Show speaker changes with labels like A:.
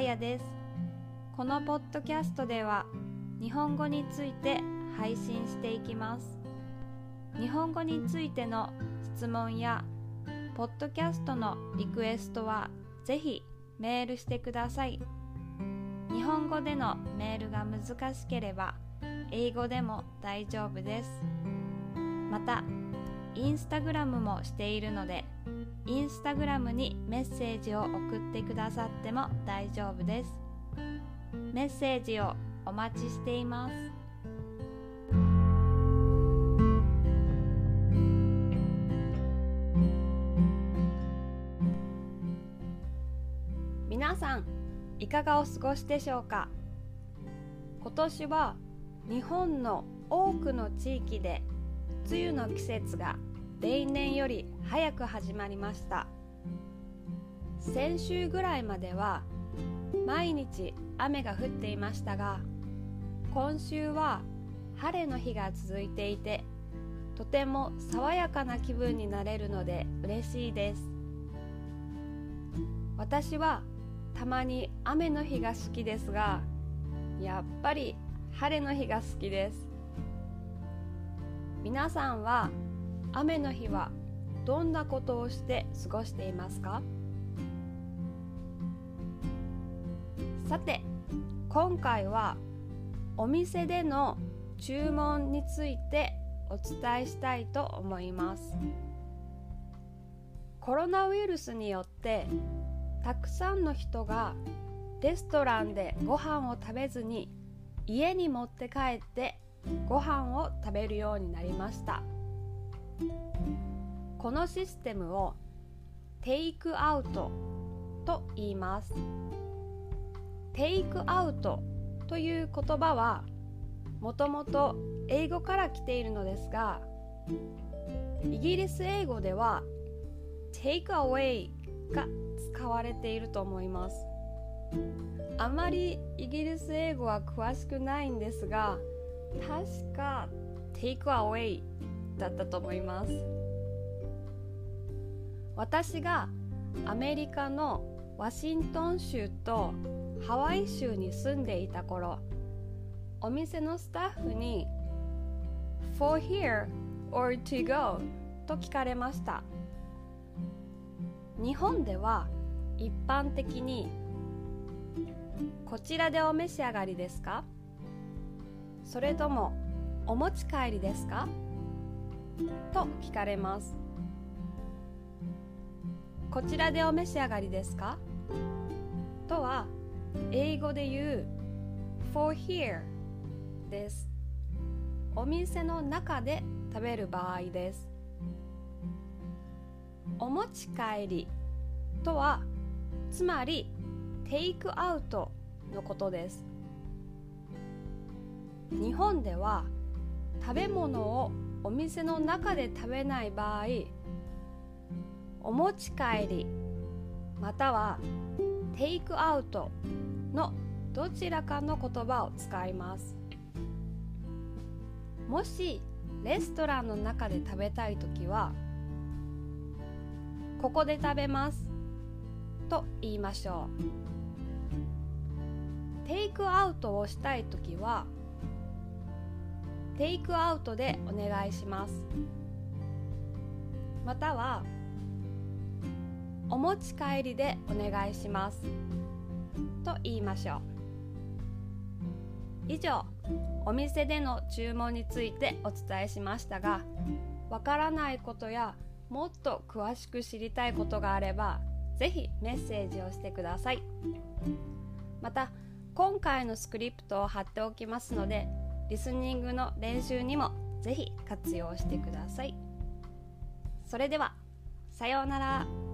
A: やです。このポッドキャストでは日本語について配信していきます。日本語についての質問やポッドキャストのリクエストはぜひメールしてください。日本語でのメールが難しければ英語でも大丈夫です。またインスタグラムもしているのでインスタグラムにメッセージを送ってくださっても大丈夫です。メッセージをお待ちしています。皆さんいかがお過ごしでしょうか？今年は日本の多くの地域で梅雨の季節が例年より早く始まりました。先週ぐらいまでは毎日雨が降っていましたが今週は晴れの日が続いていてとても爽やかな気分になれるので嬉しいです。私はたまに雨の日が好きですがやっぱり晴れの日が好きです。皆さんは雨の日はどんなことをして過ごしていますか？さて今回はお店での注文についてお伝えしたいと思います。コロナウイルスによってたくさんの人がレストランでご飯を食べずに家に持って帰ってご飯を食べるようになりました。このシステムをテイクアウトと言います。テイクアウトという言葉はもともと英語から来ているのですがイギリス英語では take away が使われていると思います。あまりイギリス英語は詳しくないんですが確か take away だったと思います。私がアメリカのワシントン州とハワイ州に住んでいた頃お店のスタッフに For here or to go と聞かれました。日本では一般的にこちらでお召し上がりですか？それともお持ち帰りですか？と聞かれます。こちらでお召し上がりですか？とは英語で言う for here です。お店の中で食べる場合です。お持ち帰りとはつまりテイクアウトのことです。日本では食べ物をお店の中で食べない場合お持ち帰りまたはテイクアウトのどちらかの言葉を使います。もしレストランの中で食べたい時はここで食べますと言いましょう。テイクアウトをしたい時はテイクアウトでお願いします。またはお持ち帰りでお願いします。と言いましょう。以上お店での注文についてお伝えしましたがわからないことやもっと詳しく知りたいことがあればぜひメッセージをしてください。また今回のスクリプトを貼っておきますのでリスニングの練習にもぜひ活用してください。それではさようなら。